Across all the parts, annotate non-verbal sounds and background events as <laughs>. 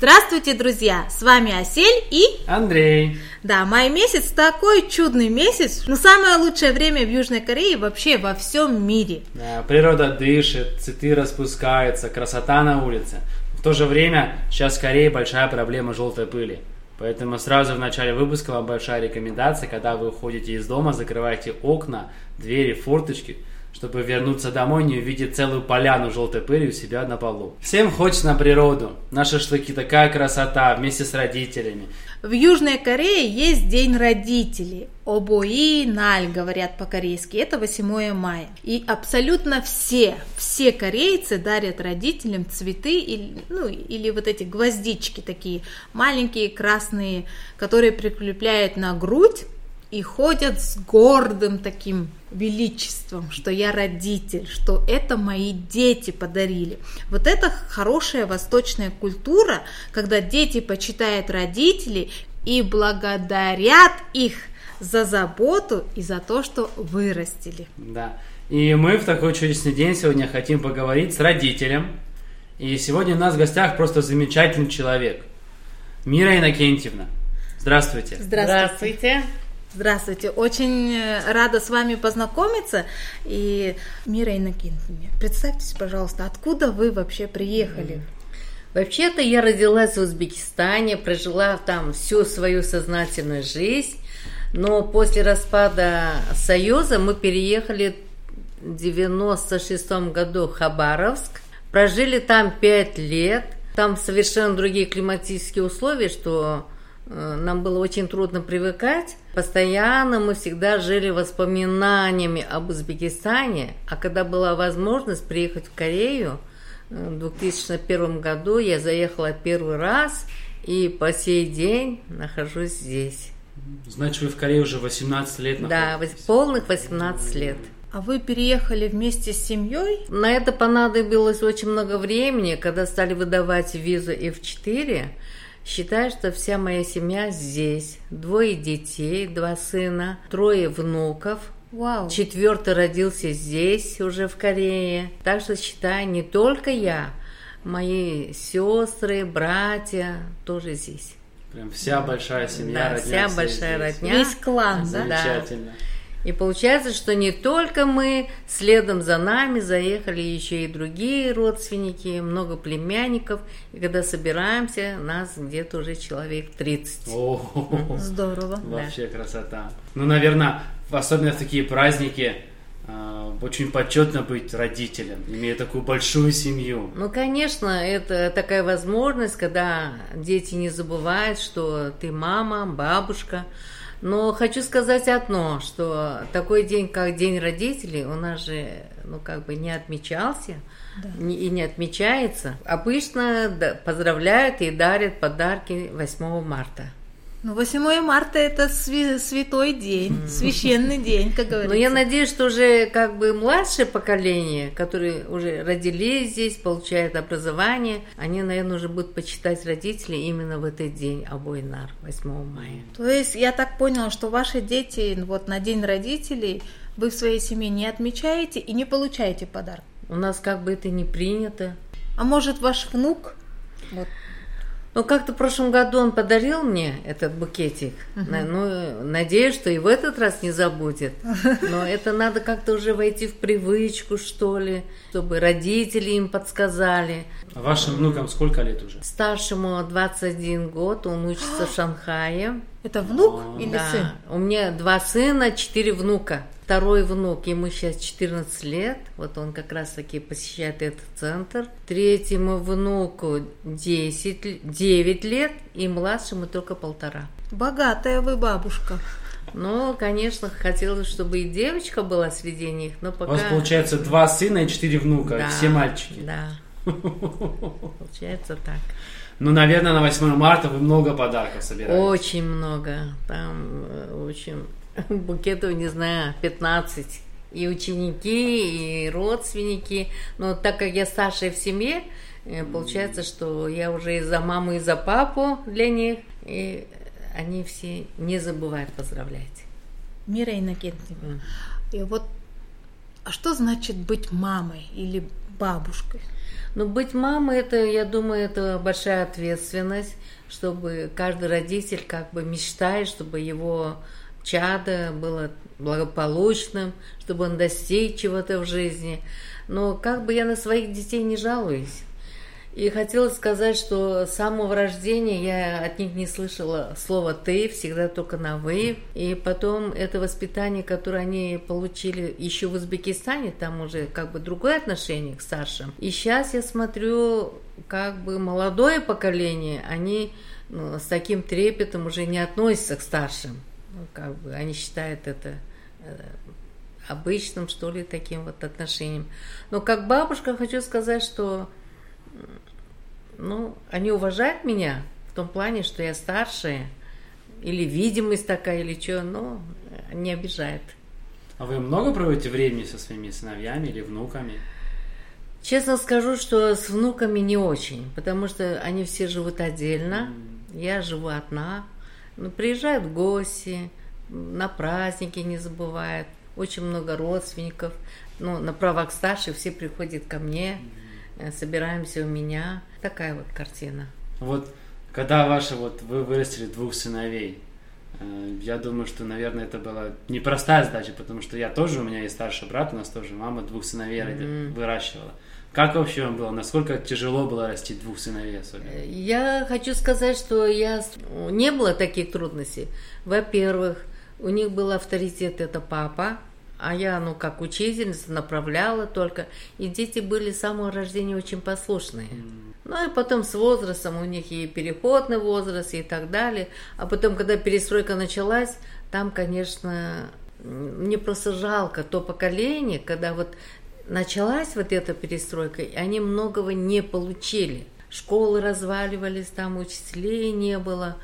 Здравствуйте, друзья! С вами Асель и... Андрей. Да, май месяц такой чудный месяц, но самое лучшее время в Южной Корее вообще во всем мире. Да, природа дышит, цветы распускаются, красота на улице. В то же время сейчас в Корее большая проблема желтой пыли. Поэтому сразу в начале выпуска вам большая рекомендация, когда вы уходите из дома, закрывайте окна, двери, форточки, чтобы вернуться домой, не увидеть целую поляну желтой пыли у себя на полу. Всем хочется на природу. На шашлыки такая красота вместе с родителями. В Южной Корее есть День родителей. Обои наль, говорят по-корейски. Это 8 мая. И абсолютно все, все корейцы дарят родителям цветы или, ну, или вот эти гвоздички такие, маленькие красные, которые прикрепляют на грудь и ходят с гордым таким величеством, что я родитель, что это мои дети подарили. Вот это хорошая восточная культура, когда дети почитают родителей и благодарят их за заботу и за то, что вырастили. Да. И мы в такой чудесный день сегодня хотим поговорить с родителем. И сегодня у нас в гостях просто замечательный человек. Мира Иннокентьевна. Здравствуйте. Здравствуйте. Здравствуйте, очень э, рада с вами познакомиться. И Мира Иннокентьевна, представьтесь, пожалуйста, откуда вы вообще приехали? Вообще-то я родилась в Узбекистане, прожила там всю свою сознательную жизнь, но после распада Союза мы переехали в 96 году в Хабаровск, прожили там пять лет, там совершенно другие климатические условия, что Э, нам было очень трудно привыкать. Постоянно мы всегда жили воспоминаниями об Узбекистане, а когда была возможность приехать в Корею, э, в 2001 году я заехала первый раз и по сей день нахожусь здесь. Значит, вы в Корее уже 18 лет находитесь? Да, полных 18 лет. А вы переехали вместе с семьей? На это понадобилось очень много времени, когда стали выдавать визу F4. Считаю, что вся моя семья здесь. Двое детей, два сына, трое внуков. Вау. Четвертый родился здесь, уже в Корее. Так что считаю, не только я, мои сестры, братья тоже здесь. Прям вся большая семья, да, вся большая здесь. родня. Весь клан, да? Замечательно. Да. И получается, что не только мы, следом за нами заехали еще и другие родственники, много племянников. И когда собираемся, нас где-то уже человек 30. О, <laughs> Здорово. Вообще да. красота. Ну, наверное, особенно в такие праздники, а, очень почетно быть родителем, имея такую большую семью. Ну, конечно, это такая возможность, когда дети не забывают, что ты мама, бабушка, но хочу сказать одно, что такой день, как День родителей, у нас же, ну, как бы не отмечался да. и не отмечается. Обычно поздравляют и дарят подарки 8 марта. Ну, 8 марта это святой день, священный день, как говорится. Но я надеюсь, что уже как бы младшее поколение, которые уже родились здесь, получают образование, они, наверное, уже будут почитать родителей именно в этот день, Абойнар, 8 мая. То есть я так поняла, что ваши дети вот на день родителей вы в своей семье не отмечаете и не получаете подарок? У нас как бы это не принято. А может ваш внук вот ну, как-то в прошлом году он подарил мне этот букетик. Угу. Ну, надеюсь, что и в этот раз не забудет. <laughs> Но это надо как-то уже войти в привычку, что ли, чтобы родители им подсказали. А вашим внукам сколько лет уже? Старшему 21 год, он учится в Шанхае. Это внук а. или да. сын? У меня два сына, четыре внука. Второй внук, ему сейчас 14 лет, вот он как раз таки посещает этот центр. Третьему внуку 10, 9 лет, и младшему только полтора. Богатая вы бабушка. Ну, конечно, хотелось, чтобы и девочка была среди них, но пока... У вас, получается, два сына и четыре внука, да, все мальчики. Да, <laughs> получается так. Ну, наверное, на 8 марта вы много подарков собираете. Очень много. Там, в э, общем, <laughs> букетов, не знаю, 15. И ученики, и родственники. Но так как я старшая в семье, э, получается, что я уже и за маму, и за папу для них. И они все не забывают поздравлять. Мира Иннокентьевна. Mm. И вот, а что значит быть мамой или бабушкой? Ну, быть мамой, это, я думаю, это большая ответственность, чтобы каждый родитель как бы мечтает, чтобы его чадо было благополучным, чтобы он достиг чего-то в жизни. Но как бы я на своих детей не жалуюсь. И хотела сказать, что с самого рождения я от них не слышала слова «ты», всегда только на «вы». И потом это воспитание, которое они получили еще в Узбекистане, там уже как бы другое отношение к старшим. И сейчас я смотрю, как бы молодое поколение, они ну, с таким трепетом уже не относятся к старшим. Ну, как бы они считают это э, обычным, что ли, таким вот отношением. Но как бабушка хочу сказать, что ну, они уважают меня в том плане, что я старшая, или видимость такая, или что, но не обижает. А вы много проводите времени со своими сыновьями или внуками? Честно скажу, что с внуками не очень, потому что они все живут отдельно, mm. я живу одна. Ну, приезжают гости, на праздники не забывают, очень много родственников. Ну, на правах старших все приходят ко мне. Mm собираемся у меня. Такая вот картина. Вот когда ваши вот вы вырастили двух сыновей, э, я думаю, что, наверное, это была непростая задача, потому что я тоже, у меня есть старший брат, у нас тоже мама двух сыновей mm-hmm. выращивала. Как вообще вам было? Насколько тяжело было растить двух сыновей особенно? Э, я хочу сказать, что я не было таких трудностей. Во-первых, у них был авторитет, это папа, а я, ну, как учительница, направляла только. И дети были с самого рождения очень послушные. Ну, и потом с возрастом у них и переходный возраст, и так далее. А потом, когда перестройка началась, там, конечно, мне просто жалко то поколение, когда вот началась вот эта перестройка, и они многого не получили. Школы разваливались, там учителей не было.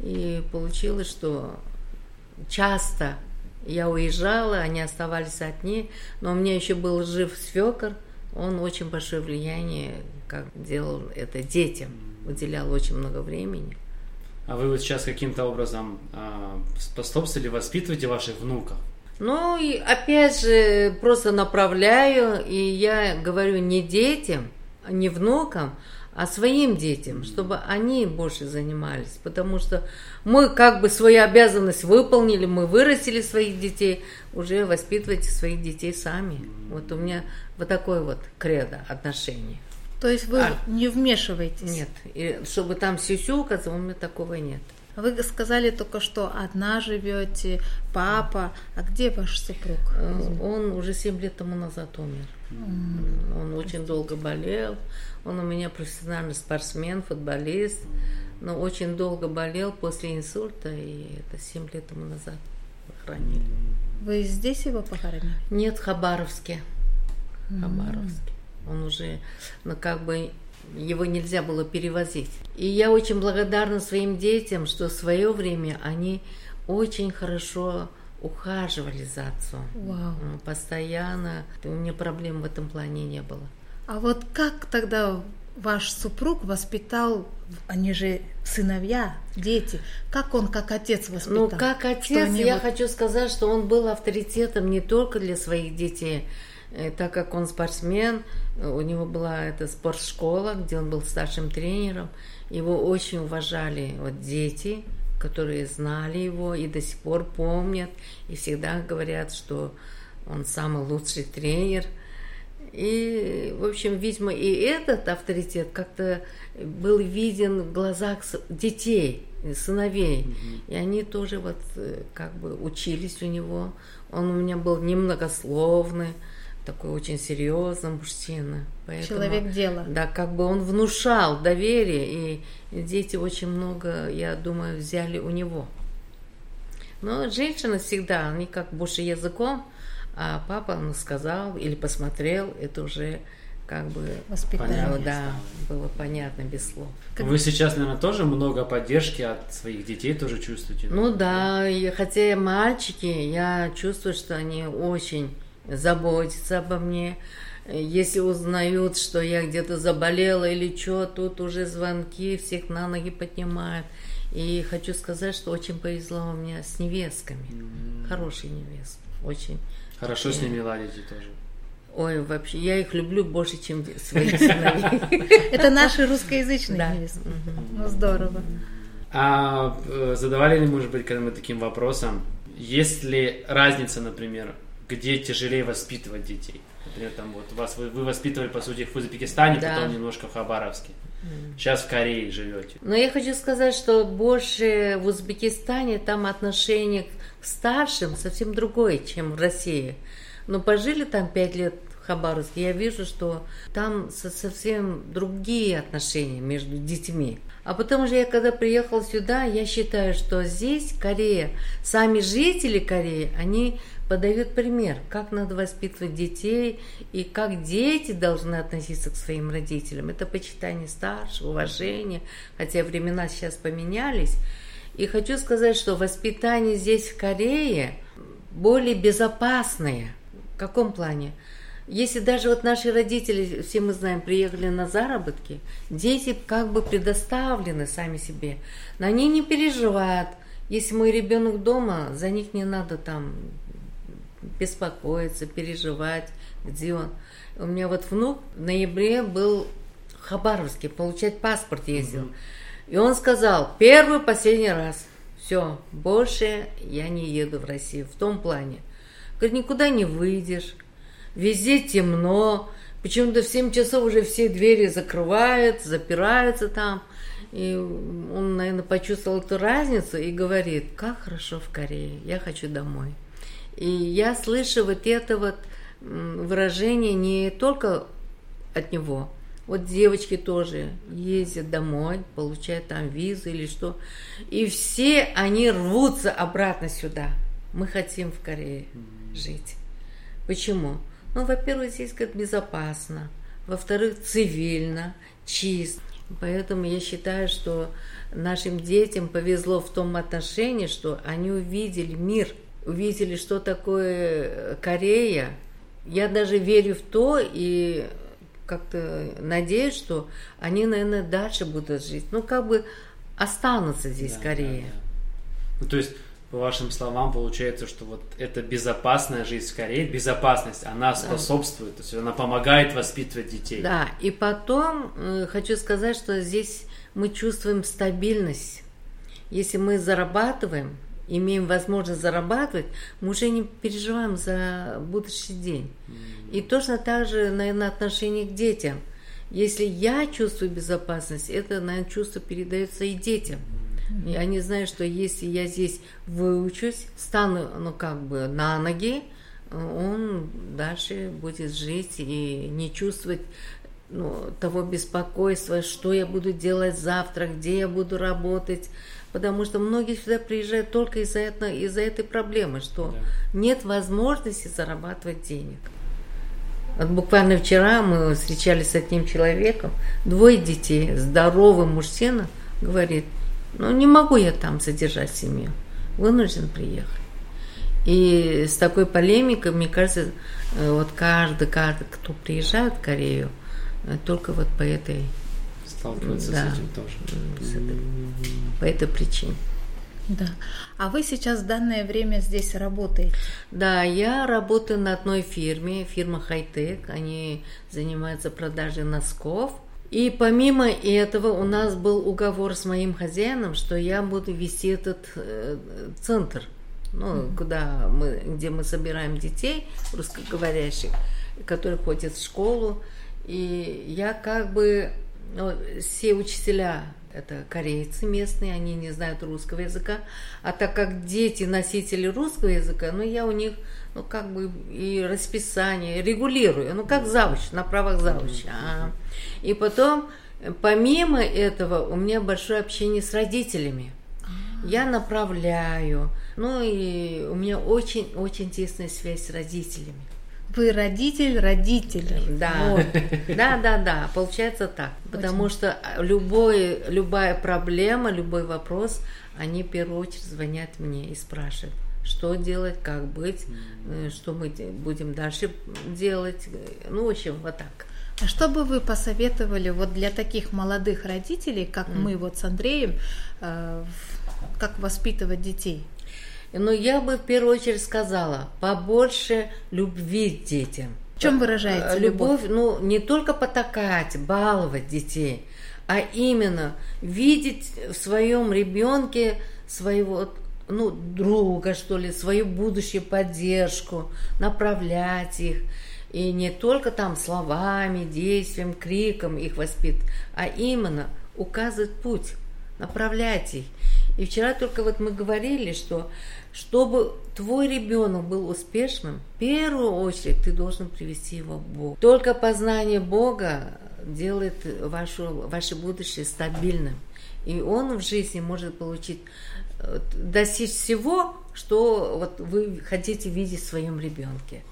И получилось, что часто я уезжала, они оставались одни, но у меня еще был жив свекор, он очень большое влияние как делал это детям, уделял очень много времени. А вы вот сейчас каким-то образом э, способствовали воспитываете ваших внуков? Ну, и опять же, просто направляю, и я говорю не детям, не внукам, а своим детям, чтобы они больше занимались, потому что мы как бы свою обязанность выполнили, мы вырастили своих детей, уже воспитывайте своих детей сами. Вот у меня вот такое вот кредо отношение. То есть вы а, не вмешиваетесь? Нет, и чтобы там сюсюкаться, у меня такого нет. Вы сказали только что одна живете, папа. А где ваш супруг? Э, он уже 7 лет тому назад умер. Он очень долго болел. Он у меня профессиональный спортсмен, футболист. Но очень долго болел после инсульта, и это 7 лет тому назад похоронили. Вы здесь его похоронили? Нет, в Хабаровске. Хабаровске. Он уже, ну как бы его нельзя было перевозить. И я очень благодарна своим детям, что в свое время они очень хорошо ухаживали за отцом. Вау. Постоянно. У меня проблем в этом плане не было. А вот как тогда ваш супруг воспитал, они же сыновья, дети, как он как отец воспитал? Ну, как отец, я вот... хочу сказать, что он был авторитетом не только для своих детей, э, так как он спортсмен, у него была эта спортшкола, где он был старшим тренером. Его очень уважали вот дети, которые знали его и до сих пор помнят, и всегда говорят, что он самый лучший тренер. И, в общем, видимо, и этот авторитет как-то был виден в глазах детей, сыновей. Mm-hmm. И они тоже вот э, как бы учились у него. Он у меня был немногословный, такой очень серьезный мужчина. Поэтому, Человек дела. Да, как бы он внушал доверие, и дети очень много, я думаю, взяли у него. Но женщина всегда, они как больше языком, а папа он сказал или посмотрел, это уже как бы воспитание. Да, было понятно без слов. Вы сейчас, наверное, тоже много поддержки от своих детей тоже чувствуете? Ну да, да. хотя мальчики, я чувствую, что они очень заботятся обо мне. Если узнают, что я где-то заболела или что, тут уже звонки, всех на ноги поднимают. И хочу сказать, что очень повезло у меня с невестками. Mm-hmm. Хорошие невестки. Очень. Хорошо с ними ладите тоже. Ой, вообще, я их люблю больше, чем своих сыновей. <laughs> Это наши русскоязычные невесты. Ну, здорово. А э, задавали ли, может быть, когда-нибудь таким вопросом, есть ли разница, например, где тяжелее воспитывать детей? Например, там вот вас вы, вы воспитывали, по сути, в Узбекистане, Да. потом немножко в Хабаровске. Сейчас в Корее живете. Но я хочу сказать, что больше в Узбекистане там отношение к старшим совсем другое, чем в России. Но пожили там пять лет в Хабаровске, я вижу, что там со- совсем другие отношения между детьми. А потом же я, когда приехала сюда, я считаю, что здесь Корея, сами жители Кореи, они подают пример, как надо воспитывать детей и как дети должны относиться к своим родителям. Это почитание старших, уважение, хотя времена сейчас поменялись. И хочу сказать, что воспитание здесь, в Корее, более безопасное. В каком плане? Если даже вот наши родители, все мы знаем, приехали на заработки, дети как бы предоставлены сами себе. Но они не переживают. Если мой ребенок дома, за них не надо там беспокоиться, переживать, где он. У меня вот внук в ноябре был в Хабаровске, получать паспорт ездил. И он сказал, первый, последний раз, все, больше я не еду в Россию. В том плане. Говорит, никуда не выйдешь, везде темно, почему-то в 7 часов уже все двери закрывают, запираются там. И он, наверное, почувствовал эту разницу и говорит, как хорошо в Корее, я хочу домой. И я слышу вот это вот выражение не только от него. Вот девочки тоже ездят домой, получают там визу или что. И все они рвутся обратно сюда. Мы хотим в Корее жить. Почему? Ну, во-первых, здесь как безопасно. Во-вторых, цивильно, чисто. Поэтому я считаю, что нашим детям повезло в том отношении, что они увидели мир, увидели, что такое Корея. Я даже верю в то и как-то надеюсь, что они, наверное, дальше будут жить. Ну, как бы останутся здесь, Да, в Корее. да, да. Ну, то есть, по вашим словам, получается, что вот эта безопасная жизнь в Корее, безопасность, она способствует, то есть она помогает воспитывать детей. Да, и потом э, хочу сказать, что здесь мы чувствуем стабильность. Если мы зарабатываем, имеем возможность зарабатывать, мы уже не переживаем за будущий день. И точно так же, наверное, отношение к детям. Если я чувствую безопасность, это, наверное, чувство передается и детям. И они знают, что если я здесь выучусь, стану, ну, как бы на ноги, он дальше будет жить и не чувствовать ну, того беспокойства, что я буду делать завтра, где я буду работать. Потому что многие сюда приезжают только из-за этого, из-за этой проблемы, что Да. нет возможности зарабатывать денег. Вот буквально вчера мы встречались с одним человеком, двое детей, здоровый мужчина, говорит, ну не могу я там содержать семью, вынужден приехать. И с такой полемикой, мне кажется, э, вот каждый, каждый, кто приезжает в Корею, э, только вот по этой, Сталкиваются Да. с этим тоже. с этой- по этой причине. Да. А вы сейчас в данное время здесь работаете? Да, я работаю на одной фирме, фирма Хайтек. Они занимаются продажей носков. И помимо этого у нас был уговор с моим хозяином, что я буду вести этот э, центр, ну, куда мы, где мы собираем детей русскоговорящих, которые ходят в школу. И я как бы ну, все учителя это корейцы местные, они не знают русского языка. А так как дети носители русского языка, ну я у них, ну как бы и расписание регулирую, ну как завуч, на правах завуча. А. И потом, э, помимо этого, у меня большое общение с родителями. Я направляю, ну и у меня очень-очень тесная связь с родителями. Вы родитель родителей. Да, Вот. <laughs> да, да, да, получается так. Потому что любой, любая проблема, любой вопрос, они в первую очередь звонят мне и спрашивают, что делать, как быть, э, что мы де- будем дальше делать. Ну, в общем, вот так. А что бы вы посоветовали вот для таких молодых родителей, как мы вот с Андреем, э, как воспитывать детей? Но я бы в первую очередь сказала, побольше любви к детям. В чем выражается любовь? Любовь, ну, не только потакать, баловать детей, а именно видеть в своем ребенке своего ну, друга, что ли, свою будущую поддержку, направлять их. И не только там словами, действием, криком их воспитывать, а именно указывать путь, направлять их. И вчера только вот мы говорили, что чтобы твой ребенок был успешным, в первую очередь ты должен привести его к Богу. Только познание Бога делает вашу, ваше будущее стабильным. И он в жизни может получить, достичь всего, что вот вы хотите видеть в своем ребенке.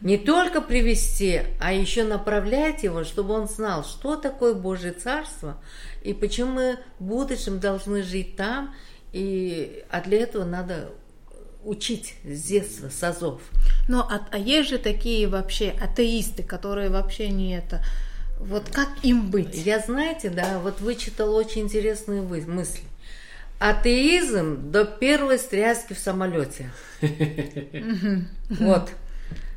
Не только привести, а еще направлять его, чтобы он знал, что такое Божье Царство, и почему мы в будущем должны жить там, и, а для этого надо учить с детства, с азов. Но а, а есть же такие вообще атеисты, которые вообще не это. Вот как им быть? Я знаете, да, вот вычитал очень интересную мысль. Атеизм до первой стряски в самолете. Вот.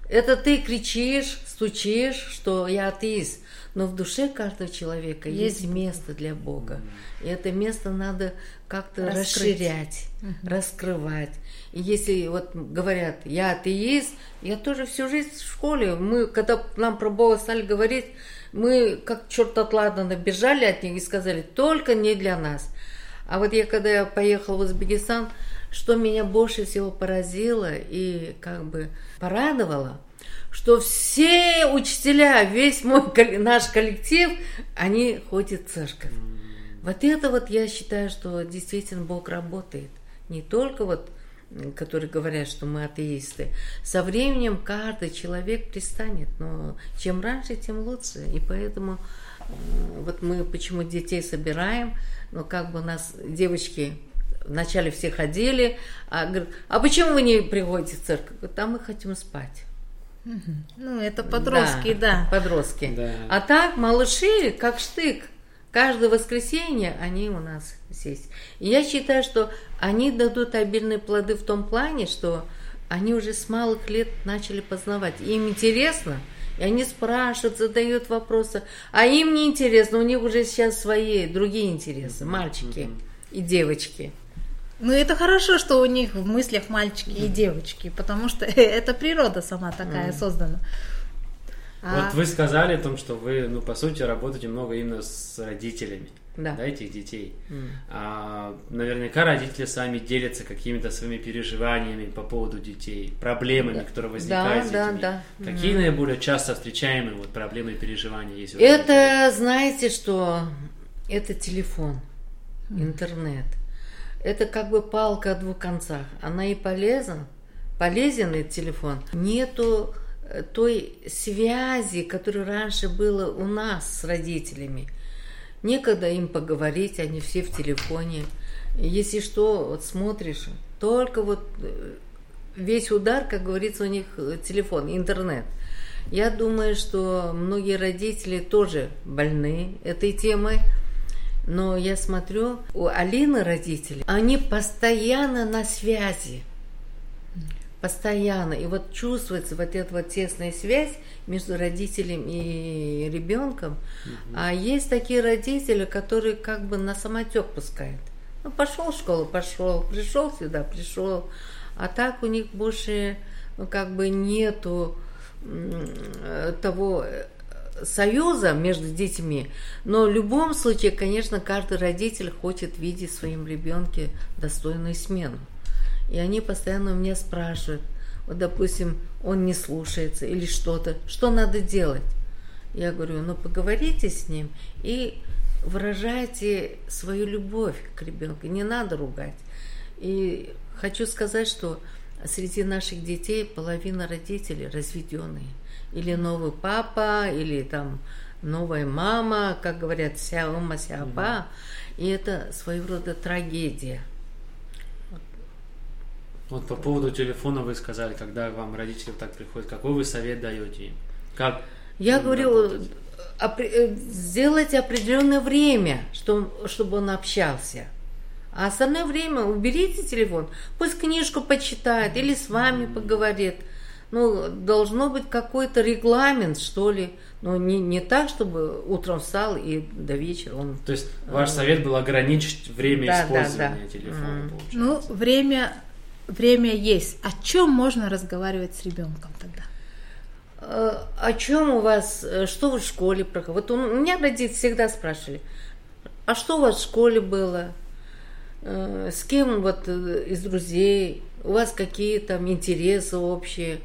Это ты кричишь, стучишь, что я атеист. Но в душе каждого человека есть, есть место для Бога. И это место надо как-то расширять, угу. раскрывать. И если вот говорят, я атеист, я тоже всю жизнь в школе, мы, когда нам про Бога стали говорить, мы как черт от ладана бежали от них и сказали, только не для нас. А вот я, когда я поехала в Узбекистан, что меня больше всего поразило и как бы порадовало – что все учителя, весь мой наш коллектив, они ходят в церковь. Вот это вот я считаю, что действительно Бог работает. Не только вот, которые говорят, что мы атеисты. Со временем каждый человек пристанет, но чем раньше, тем лучше. И поэтому вот мы почему детей собираем, но как бы у нас девочки вначале все ходили, а говорят, а почему вы не приходите в церковь? Там мы хотим спать. Ну, это подростки, да. да. Подростки. Да. А так, малыши, как штык. Каждое воскресенье они у нас здесь. И я считаю, что они дадут обильные плоды в том плане, что они уже с малых лет начали познавать. Им интересно, и они спрашивают, задают вопросы. А им не интересно, у них уже сейчас свои другие интересы, мальчики и девочки. Ну, это хорошо, что у них в мыслях мальчики и девочки, потому что <laughs> это природа сама такая создана. А... Вот вы сказали о том, что вы, ну, по сути, работаете много именно с родителями. Да. да, этих детей. Mm. А, наверняка родители сами делятся какими-то своими переживаниями по поводу детей, проблемами, да. которые возникают да, с детьми. Да, да. Какие mm. наиболее часто встречаемые вот проблемы и переживания есть? Это, знаете, что это телефон, mm. интернет это как бы палка о двух концах. Она и полезна, полезен этот телефон. Нету э, той связи, которая раньше была у нас с родителями. Некогда им поговорить, они все в телефоне. Если что, вот смотришь, только вот э, весь удар, как говорится, у них э, телефон, интернет. Я думаю, что многие родители тоже больны этой темой. Но я смотрю, у Алины родители, они постоянно на связи. Постоянно. И вот чувствуется вот эта вот тесная связь между родителем и ребенком. Угу. А есть такие родители, которые как бы на самотек пускают. Ну, пошел в школу, пошел, пришел сюда, пришел. А так у них больше ну, как бы нету того союза между детьми, но в любом случае, конечно, каждый родитель хочет видеть в своем ребенке достойную смену. И они постоянно у меня спрашивают, вот, допустим, он не слушается или что-то, что надо делать? Я говорю, ну поговорите с ним и выражайте свою любовь к ребенку, не надо ругать. И хочу сказать, что среди наших детей половина родителей разведенные – или новый папа, или там новая мама, как говорят, ся ума, ся ба. И это своего рода трагедия. Вот по поводу телефона вы сказали, когда вам родители так приходят, какой вы совет даете им? Как Я говорю, опри- сделайте определенное время, что, чтобы он общался. А остальное время уберите телефон, пусть книжку почитает или с вами поговорит. Ну, должно быть какой-то регламент, что ли. Но не, не так, чтобы утром встал и до вечера он... То есть ваш совет был ограничить время Да, да, использования да. телефона, Мгм. получается. Ну, время, время есть. О чем можно разговаривать с ребенком тогда? Э, О чем у вас, э, что вы в школе проходили? Вот у меня родители всегда спрашивали, а что у вас в школе было? Э, С кем вот из друзей? У вас какие там интересы общие?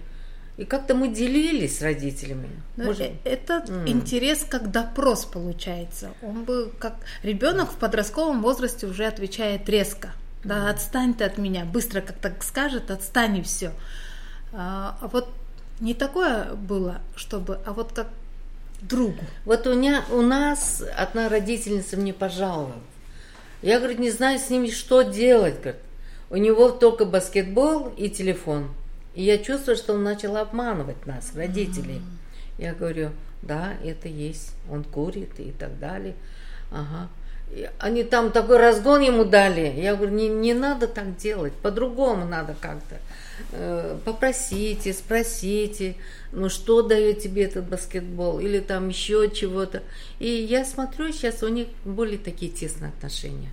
И как-то мы делились с родителями. Ну, Может, э, Это М. интерес как допрос получается. Он бы как ребенок в подростковом возрасте уже отвечает резко. Да, отстань ты от меня. Быстро как так скажет, отстань и все. А а вот не такое было, чтобы, а вот как другу. Вот у, меня, у нас одна родительница мне пожаловала. Я, говорит, не знаю с ними, что делать. Говорит. У него только баскетбол и телефон. И я чувствую, что он начал обманывать нас, родителей. Я говорю, да, это есть. Он курит и так далее. Ага. Они там такой разгон ему дали. Я говорю, не, не надо так делать, по-другому надо как-то. Э, Попросите, спросите, ну что дает тебе этот баскетбол, или там еще чего-то. И я смотрю, сейчас у них более такие тесные отношения.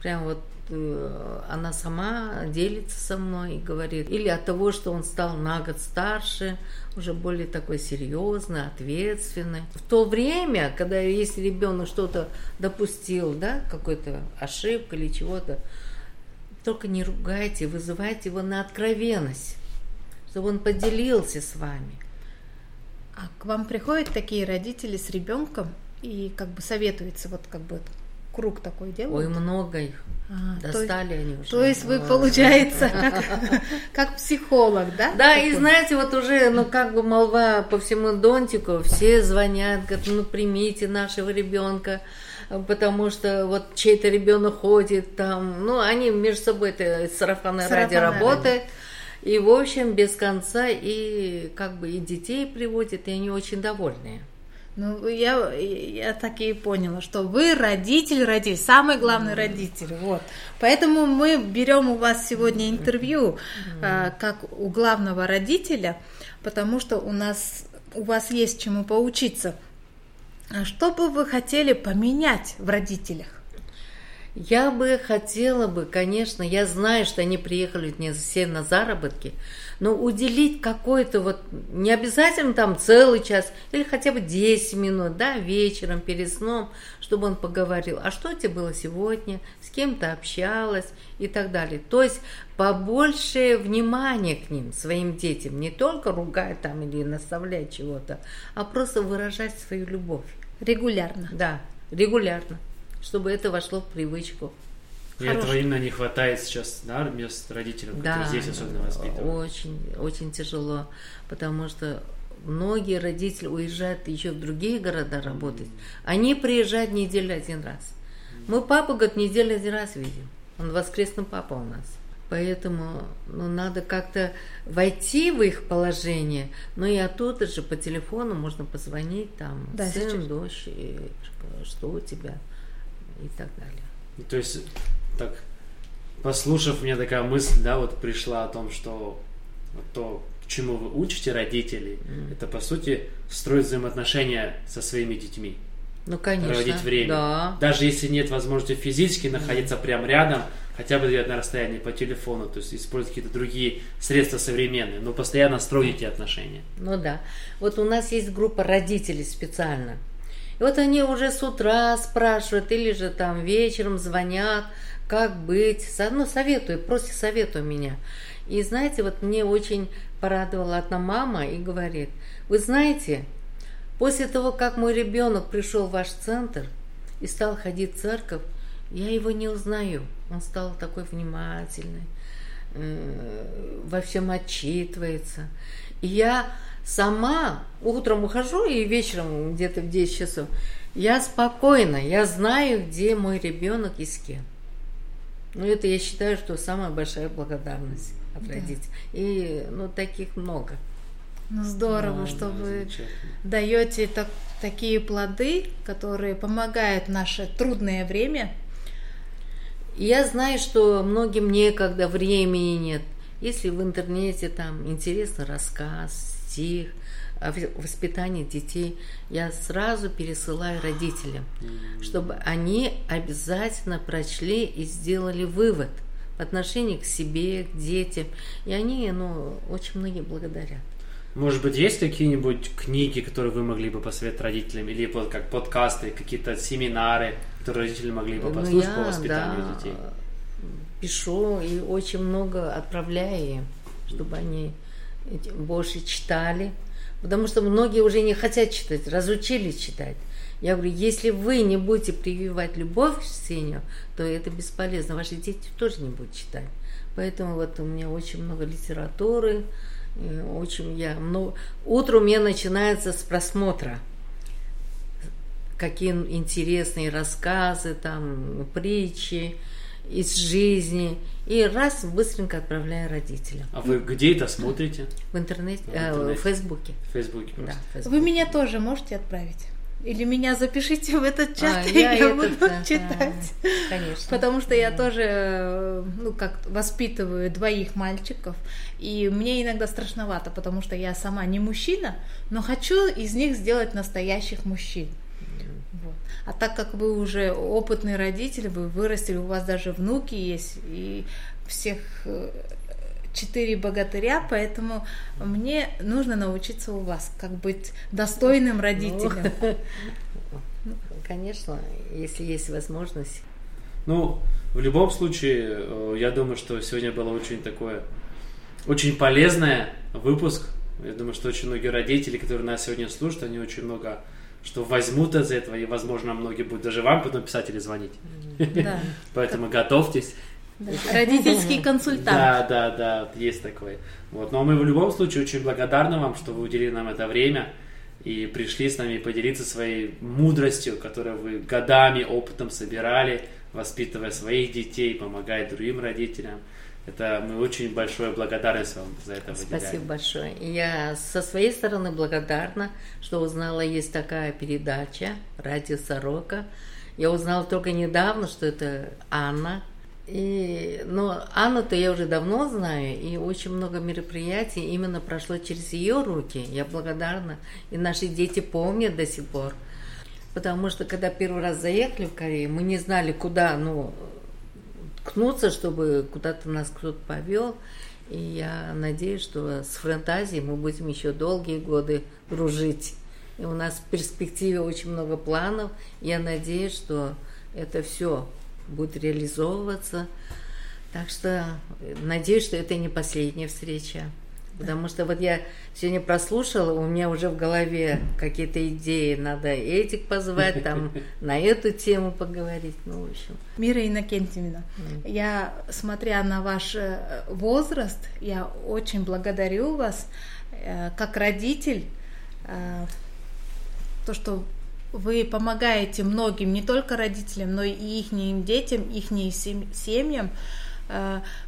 Прям вот э, она сама делится со мной и говорит, или от того, что он стал на год старше, уже более такой серьезный, ответственный. В то время, когда если ребенок что-то допустил, да, какую-то ошибку или чего-то, только не ругайте, вызывайте его на откровенность, чтобы он поделился с вами. А к вам приходят такие родители с ребенком и как бы советуются, вот как бы круг такой Ой, делают? много их. А, то Достали они уже. То есть вы, Ой. получается, <laughs> как, как психолог, да? Да, и знаете, вот уже, ну, как бы молва по всему Донтику, все звонят, говорят, ну, примите нашего ребенка, потому что вот чей-то ребенок ходит там, ну, они между собой это сарафанное Сарафанное работает, и, в общем, без конца, и как бы и детей приводят, и они очень довольные. Ну, я, я так и поняла, что вы родитель, родитель, самый главный родитель. Вот. Поэтому мы берем у вас сегодня интервью а, как у главного родителя, потому что у нас у вас есть чему поучиться. А что бы вы хотели поменять в родителях? Я бы хотела бы, конечно, я знаю, что они приехали не все на заработки, но уделить какой-то вот, не обязательно там целый час, или хотя бы 10 минут, да, вечером, перед сном, чтобы он поговорил, а что тебе было сегодня, с кем ты общалась и так далее. То есть побольше внимания к ним, своим детям, не только ругать там или наставлять чего-то, а просто выражать свою любовь. Регулярно. Да, регулярно, чтобы это вошло в привычку. И Хороший. этого именно не хватает сейчас, да, мест родителям, которые здесь особенно воспитывают. Очень, очень тяжело, потому что многие родители уезжают еще в другие города работать. Они приезжают неделю один раз. Мы папу, говорит, неделю один раз видим. Он воскресный папа у нас. Поэтому ну, надо как-то войти в их положение, но и оттуда же по телефону можно позвонить, там, Да, сын, сейчас. дочь, и что у тебя и так далее. Ну, То есть, так, послушав, меня такая мысль, да, вот пришла о том, что то, чему вы учите родителей, это, по сути, строить взаимоотношения со своими детьми. Ну, конечно. проводить время. Да. Даже если нет возможности физически находиться прямо рядом, хотя бы на расстоянии по телефону, то есть использовать какие-то другие средства современные, но постоянно строить эти отношения. Ну да. Вот у нас есть группа родителей специально. И вот они уже с утра спрашивают, или же там вечером звонят, как быть. Ну, советую, просто советую меня. И знаете, вот мне очень порадовала одна мама и говорит, вы знаете, после того, как мой ребенок пришел в ваш центр и стал ходить в церковь, я его не узнаю. Он стал такой внимательный, э, во всем отчитывается. И я сама утром ухожу и вечером где-то в 10 часов, я спокойна, я знаю, где мой ребенок и с кем. Ну, это я считаю, что самая большая благодарность от Да. родителей. И, ну, таких много. Ну, здорово, Да, что вы даете так- такие плоды, которые помогают в наше трудное время. Я знаю, что многим некогда, времени нет. Если в интернете там интересный рассказ, стих, о воспитании детей, я сразу пересылаю родителям, чтобы они обязательно прочли и сделали вывод в отношении к себе, к детям. И они, ну, очень многие благодарят. Может быть, есть какие-нибудь книги, которые вы могли бы посоветовать родителям, или вот как подкасты, какие-то семинары, которые родители могли бы ну, послушать ну, я, по воспитанию да, детей? Пишу и очень много отправляю им, чтобы они больше читали, потому что многие уже не хотят читать, разучились читать. Я говорю, если вы не будете прививать любовь к чтению, то это бесполезно, ваши дети тоже не будут читать. Поэтому вот у меня очень много литературы, очень я много... Утро у меня начинается с просмотра. Какие интересные рассказы, там, притчи из жизни. И раз быстренько отправляю родителям. А вы где это смотрите? В интернете, в, интернете. Э, в Фейсбуке. В Фейсбуке. Да, в Фейсбуке. Вы меня тоже можете отправить? Или меня запишите в этот чат, а, и я, <laughs> я буду этот, читать. А, конечно. Потому что я тоже, э, ну, как воспитываю двоих мальчиков, и мне иногда страшновато, потому что я сама не мужчина, но хочу из них сделать настоящих мужчин. А так как вы уже опытный родитель, вы вырастили, у вас даже внуки есть, и всех э, четыре богатыря, поэтому мне нужно научиться у вас, как быть достойным родителем. Ну, <laughs> конечно, если есть возможность. Ну, в любом случае, э, я думаю, что сегодня было очень такое, очень полезное выпуск. Я думаю, что очень многие родители, которые нас сегодня слушают, они очень много что возьмут из этого, и, возможно, многие будут даже вам потом писать или звонить. Да. <laughs> Поэтому готовьтесь. Да. Родительский консультант. Да, да, да, есть такой. Вот. Но мы в любом случае очень благодарны вам, что вы уделили нам это время и пришли с нами поделиться своей мудростью, которую вы годами опытом собирали, воспитывая своих детей, помогая другим родителям. Это мы очень большое благодарность вам за это выделяем. Спасибо большое. Я со своей стороны благодарна, что узнала, есть такая передача «Радио Сорока». Я узнала только недавно, что это Анна и, но Анну-то я уже давно знаю, и очень много мероприятий именно прошло через ее руки. Я благодарна. И наши дети помнят до сих пор. Потому что когда первый раз заехали в Корею, мы не знали, куда ну, ткнуться, чтобы куда-то нас кто-то повел. И я надеюсь, что с фантазией мы будем еще долгие годы дружить. И у нас в перспективе очень много планов. Я надеюсь, что это все будет реализовываться. Так что надеюсь, что это не последняя встреча. Потому что вот я сегодня прослушала, у меня уже в голове какие-то идеи, надо этих позвать, там <laughs> на эту тему поговорить, ну, в общем. Мира Иннокентьевна, mm. я, смотря на ваш э, возраст, я очень благодарю вас, э, как родитель, э, то, что вы помогаете многим, не только родителям, но и их детям, их семьям.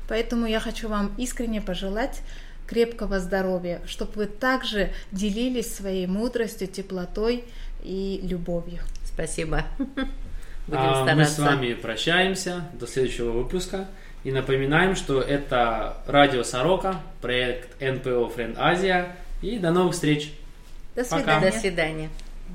Поэтому я хочу вам искренне пожелать крепкого здоровья, чтобы вы также делились своей мудростью, теплотой и любовью. Спасибо. <laughs> Будем а стараться. Мы с вами прощаемся до следующего выпуска. И напоминаем, что это Радио Сорока, проект НПО Friend Азия. И до новых встреч. До свидания. Пока. До свидания.